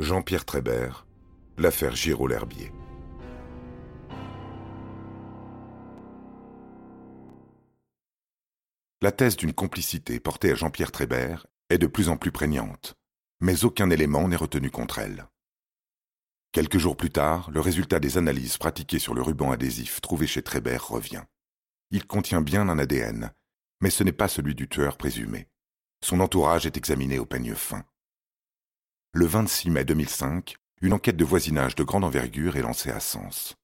Jean-Pierre Trébert, l'affaire Giraud-L'Herbier. La thèse d'une complicité portée à Jean-Pierre Trébert est de plus en plus prégnante, mais aucun élément n'est retenu contre elle. Quelques jours plus tard, le résultat des analyses pratiquées sur le ruban adhésif trouvé chez Trébert revient. Il contient bien un ADN, mais ce n'est pas celui du tueur présumé. Son entourage est examiné au peigne fin. Le 26 mai 2005, une enquête de voisinage de grande envergure est lancée à Sens.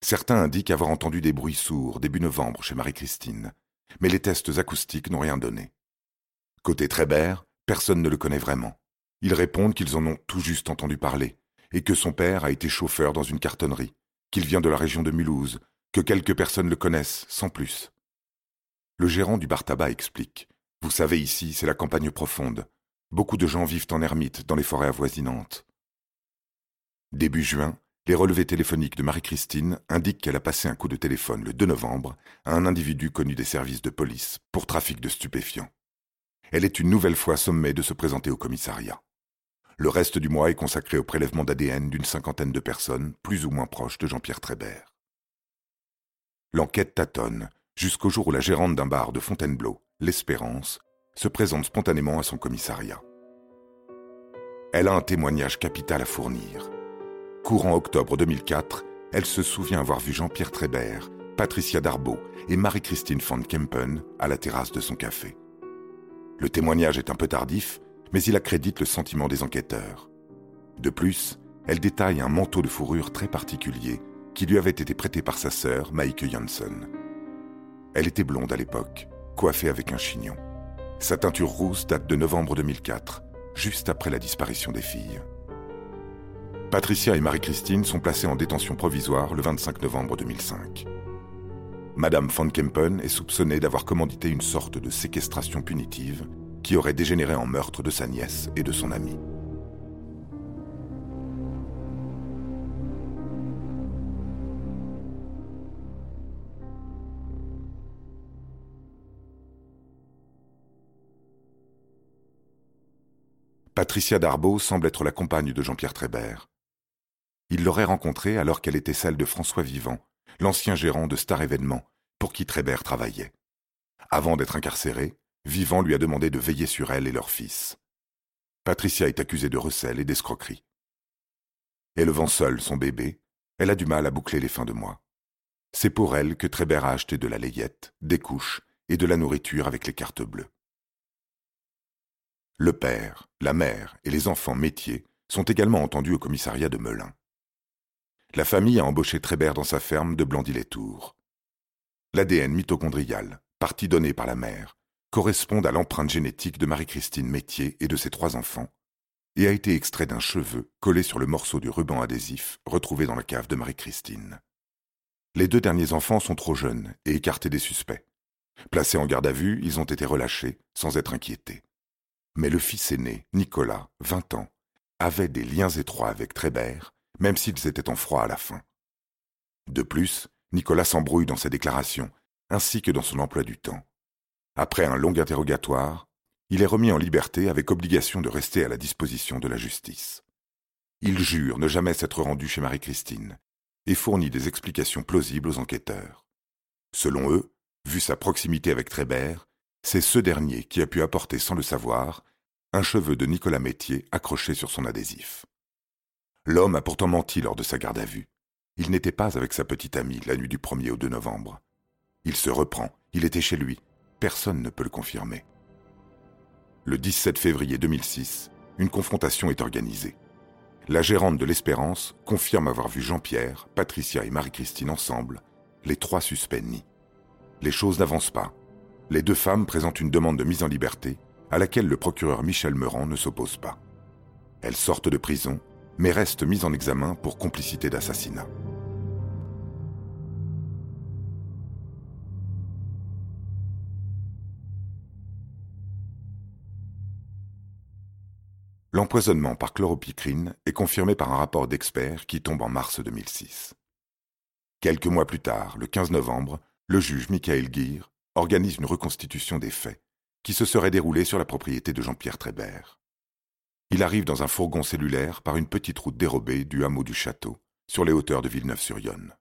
Certains indiquent avoir entendu des bruits sourds début novembre chez Marie-Christine, mais les tests acoustiques n'ont rien donné. Côté Trébert, personne ne le connaît vraiment. Ils répondent qu'ils en ont tout juste entendu parler, et que son père a été chauffeur dans une cartonnerie, qu'il vient de la région de Mulhouse, que quelques personnes le connaissent, sans plus. Le gérant du bar tabac explique. Vous savez, ici, c'est la campagne profonde. Beaucoup de gens vivent en ermite dans les forêts avoisinantes. Début juin, les relevés téléphoniques de Marie-Christine indiquent qu'elle a passé un coup de téléphone le 2 novembre à un individu connu des services de police pour trafic de stupéfiants. Elle est une nouvelle fois sommée de se présenter au commissariat. Le reste du mois est consacré au prélèvement d'ADN d'une cinquantaine de personnes, plus ou moins proches de Jean-Pierre Trébert. L'enquête tâtonne, jusqu'au jour où la gérante d'un bar de Fontainebleau, l'Espérance, se présente spontanément à son commissariat. Elle a un témoignage capital à fournir. Courant octobre 2004, elle se souvient avoir vu Jean-Pierre Trébert, Patricia Darbeau et Marie-Christine von Kempen à la terrasse de son café. Le témoignage est un peu tardif, mais il accrédite le sentiment des enquêteurs. De plus, elle détaille un manteau de fourrure très particulier qui lui avait été prêté par sa sœur, Maike Janssen. Elle était blonde à l'époque, coiffée avec un chignon. Sa teinture rousse date de novembre 2004, juste après la disparition des filles. Patricia et Marie-Christine sont placées en détention provisoire le 25 novembre 2005. Madame von Kempen est soupçonnée d'avoir commandité une sorte de séquestration punitive qui aurait dégénéré en meurtre de sa nièce et de son amie. Patricia Darbeau semble être la compagne de Jean-Pierre Trébert. Il l'aurait rencontrée alors qu'elle était celle de François Vivant, l'ancien gérant de Star Événements, pour qui Trébert travaillait. Avant d'être incarcéré, Vivant lui a demandé de veiller sur elle et leur fils. Patricia est accusée de recel et d'escroquerie. Élevant seule son bébé, elle a du mal à boucler les fins de mois. C'est pour elle que Trébert a acheté de la layette, des couches et de la nourriture avec les cartes bleues. Le père, la mère et les enfants métiers sont également entendus au commissariat de Melun. La famille a embauché Trébert dans sa ferme de Blandy-les-Tours. L'ADN mitochondrial, partie donnée par la mère, correspond à l'empreinte génétique de Marie-Christine Métier et de ses trois enfants, et a été extrait d'un cheveu collé sur le morceau du ruban adhésif retrouvé dans la cave de Marie-Christine. Les deux derniers enfants sont trop jeunes et écartés des suspects. Placés en garde à vue, ils ont été relâchés sans être inquiétés. Mais le fils aîné, Nicolas, vingt ans, avait des liens étroits avec Trébert même s'ils étaient en froid à la fin. De plus, Nicolas s'embrouille dans ses déclarations, ainsi que dans son emploi du temps. Après un long interrogatoire, il est remis en liberté avec obligation de rester à la disposition de la justice. Il jure ne jamais s'être rendu chez Marie-Christine et fournit des explications plausibles aux enquêteurs. Selon eux, vu sa proximité avec Trébert, c'est ce dernier qui a pu apporter sans le savoir un cheveu de Nicolas Métier accroché sur son adhésif. L'homme a pourtant menti lors de sa garde à vue. Il n'était pas avec sa petite amie la nuit du 1er au 2 novembre. Il se reprend, il était chez lui. Personne ne peut le confirmer. Le 17 février 2006, une confrontation est organisée. La gérante de l'Espérance confirme avoir vu Jean-Pierre, Patricia et Marie-Christine ensemble. Les trois suspects nient. Les choses n'avancent pas. Les deux femmes présentent une demande de mise en liberté à laquelle le procureur Michel Meurant ne s'oppose pas. Elles sortent de prison mais reste mise en examen pour complicité d'assassinat. L'empoisonnement par chloropicrine est confirmé par un rapport d'experts qui tombe en mars 2006. Quelques mois plus tard, le 15 novembre, le juge Michael Guir organise une reconstitution des faits qui se seraient déroulés sur la propriété de Jean-Pierre Trébert. Il arrive dans un fourgon cellulaire par une petite route dérobée du hameau du château, sur les hauteurs de Villeneuve-sur-Yonne.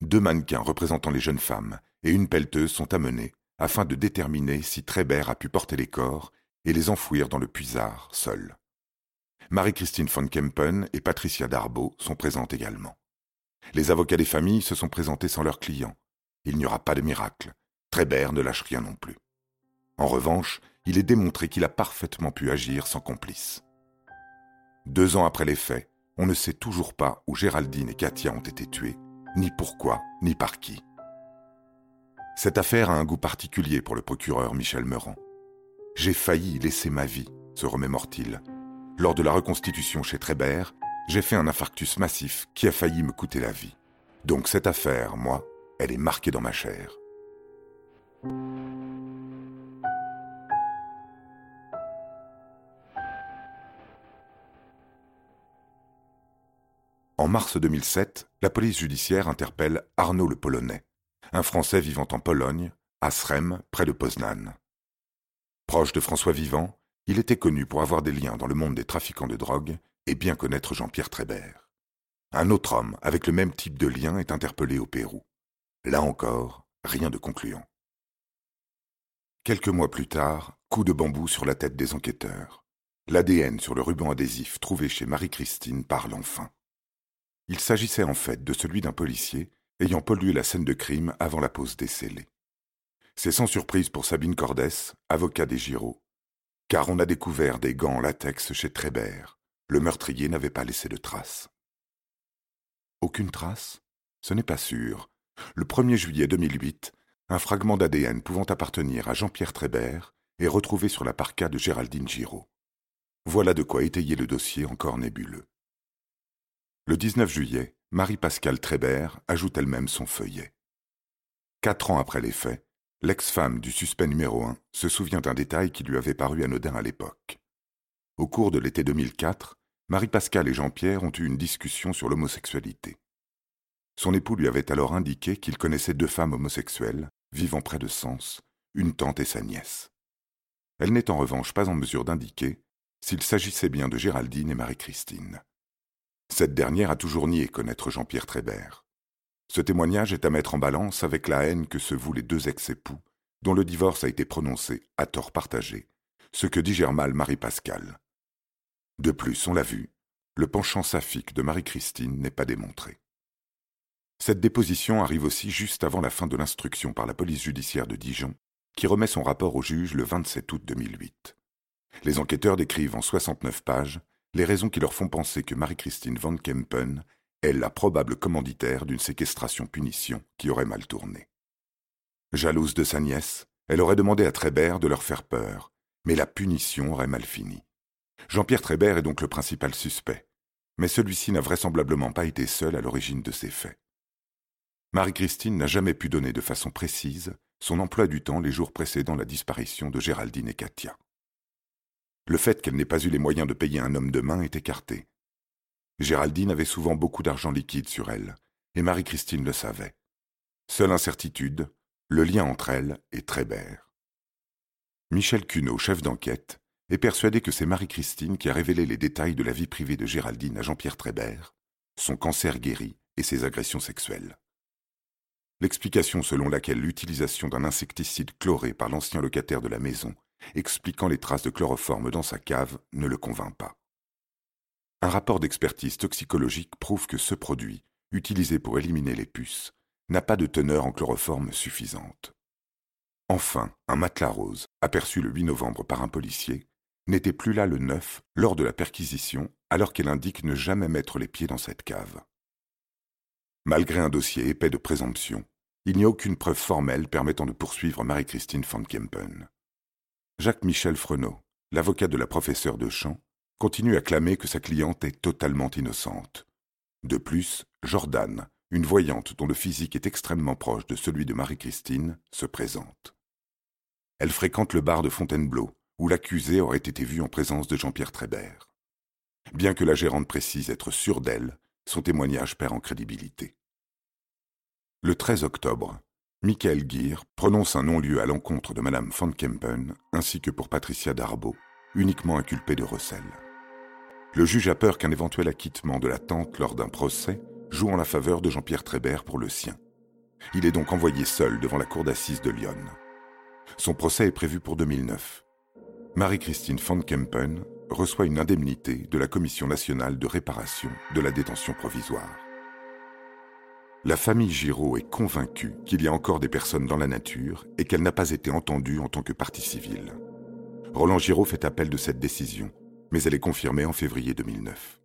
Deux mannequins représentant les jeunes femmes et une pelleteuse sont amenés afin de déterminer si Trébert a pu porter les corps et les enfouir dans le puisard seul. Marie-Christine von Kempen et Patricia Darbo sont présentes également. Les avocats des familles se sont présentés sans leurs clients. Il n'y aura pas de miracle. Trébert ne lâche rien non plus. En revanche, il est démontré qu'il a parfaitement pu agir sans complice. Deux ans après les faits, on ne sait toujours pas où Géraldine et Katia ont été tuées, ni pourquoi, ni par qui. Cette affaire a un goût particulier pour le procureur Michel Meurant. J'ai failli laisser ma vie, se remémore-t-il. Lors de la reconstitution chez Trébert, j'ai fait un infarctus massif qui a failli me coûter la vie. Donc cette affaire, moi, elle est marquée dans ma chair. En mars 2007, la police judiciaire interpelle Arnaud le Polonais, un Français vivant en Pologne, à Srem, près de Poznan. Proche de François Vivant, il était connu pour avoir des liens dans le monde des trafiquants de drogue et bien connaître Jean-Pierre Trébert. Un autre homme avec le même type de lien est interpellé au Pérou. Là encore, rien de concluant. Quelques mois plus tard, coup de bambou sur la tête des enquêteurs. L'ADN sur le ruban adhésif trouvé chez Marie-Christine parle enfin. Il s'agissait en fait de celui d'un policier ayant pollué la scène de crime avant la pause décellée. C'est sans surprise pour Sabine Cordès, avocat des Giraud, car on a découvert des gants latex chez Trébert. Le meurtrier n'avait pas laissé de traces. Aucune trace? Ce n'est pas sûr. Le 1er juillet 2008, un fragment d'ADN pouvant appartenir à Jean-Pierre Trébert est retrouvé sur la parka de Géraldine Giraud. Voilà de quoi étayer le dossier encore nébuleux. Le 19 juillet, Marie-Pascale Trébert ajoute elle-même son feuillet. Quatre ans après les faits, l'ex-femme du suspect numéro un se souvient d'un détail qui lui avait paru anodin à l'époque. Au cours de l'été 2004, Marie-Pascale et Jean-Pierre ont eu une discussion sur l'homosexualité. Son époux lui avait alors indiqué qu'il connaissait deux femmes homosexuelles, vivant près de Sens, une tante et sa nièce. Elle n'est en revanche pas en mesure d'indiquer s'il s'agissait bien de Géraldine et Marie-Christine. Cette dernière a toujours nié connaître Jean-Pierre Trébert. Ce témoignage est à mettre en balance avec la haine que se vouent les deux ex-époux, dont le divorce a été prononcé à tort partagé, ce que digère mal Marie-Pascale. De plus, on l'a vu, le penchant saphique de Marie-Christine n'est pas démontré. Cette déposition arrive aussi juste avant la fin de l'instruction par la police judiciaire de Dijon, qui remet son rapport au juge le 27 août 2008. Les enquêteurs décrivent en 69 pages les raisons qui leur font penser que Marie-Christine Van Kempen est la probable commanditaire d'une séquestration-punition qui aurait mal tourné. Jalouse de sa nièce, elle aurait demandé à Trébert de leur faire peur, mais la punition aurait mal fini. Jean-Pierre Trébert est donc le principal suspect, mais celui-ci n'a vraisemblablement pas été seul à l'origine de ces faits. Marie-Christine n'a jamais pu donner de façon précise son emploi du temps les jours précédant la disparition de Géraldine et Katia. Le fait qu'elle n'ait pas eu les moyens de payer un homme de main est écarté. Géraldine avait souvent beaucoup d'argent liquide sur elle, et Marie-Christine le savait. Seule incertitude, le lien entre elle et Trébert. Michel Cuneau, chef d'enquête, est persuadé que c'est Marie-Christine qui a révélé les détails de la vie privée de Géraldine à Jean-Pierre Trébert, son cancer guéri et ses agressions sexuelles. L'explication selon laquelle l'utilisation d'un insecticide chloré par l'ancien locataire de la maison expliquant les traces de chloroforme dans sa cave, ne le convainc pas. Un rapport d'expertise toxicologique prouve que ce produit, utilisé pour éliminer les puces, n'a pas de teneur en chloroforme suffisante. Enfin, un matelas rose, aperçu le 8 novembre par un policier, n'était plus là le 9 lors de la perquisition, alors qu'elle indique ne jamais mettre les pieds dans cette cave. Malgré un dossier épais de présomption, il n'y a aucune preuve formelle permettant de poursuivre Marie-Christine van Kempen. Jacques-Michel Frenot, l'avocat de la professeure de chant, continue à clamer que sa cliente est totalement innocente. De plus, Jordan, une voyante dont le physique est extrêmement proche de celui de Marie-Christine, se présente. Elle fréquente le bar de Fontainebleau, où l'accusé aurait été vu en présence de Jean-Pierre Trébert. Bien que la gérante précise être sûre d'elle, son témoignage perd en crédibilité. Le 13 octobre, Michael Gear prononce un non-lieu à l'encontre de Madame Van Kempen ainsi que pour Patricia Darbo, uniquement inculpée de recel. Le juge a peur qu'un éventuel acquittement de la tante lors d'un procès joue en la faveur de Jean-Pierre Trébert pour le sien. Il est donc envoyé seul devant la cour d'assises de Lyon. Son procès est prévu pour 2009. Marie-Christine Van Kempen reçoit une indemnité de la Commission nationale de réparation de la détention provisoire. La famille Giraud est convaincue qu'il y a encore des personnes dans la nature et qu'elle n'a pas été entendue en tant que partie civile. Roland Giraud fait appel de cette décision, mais elle est confirmée en février 2009.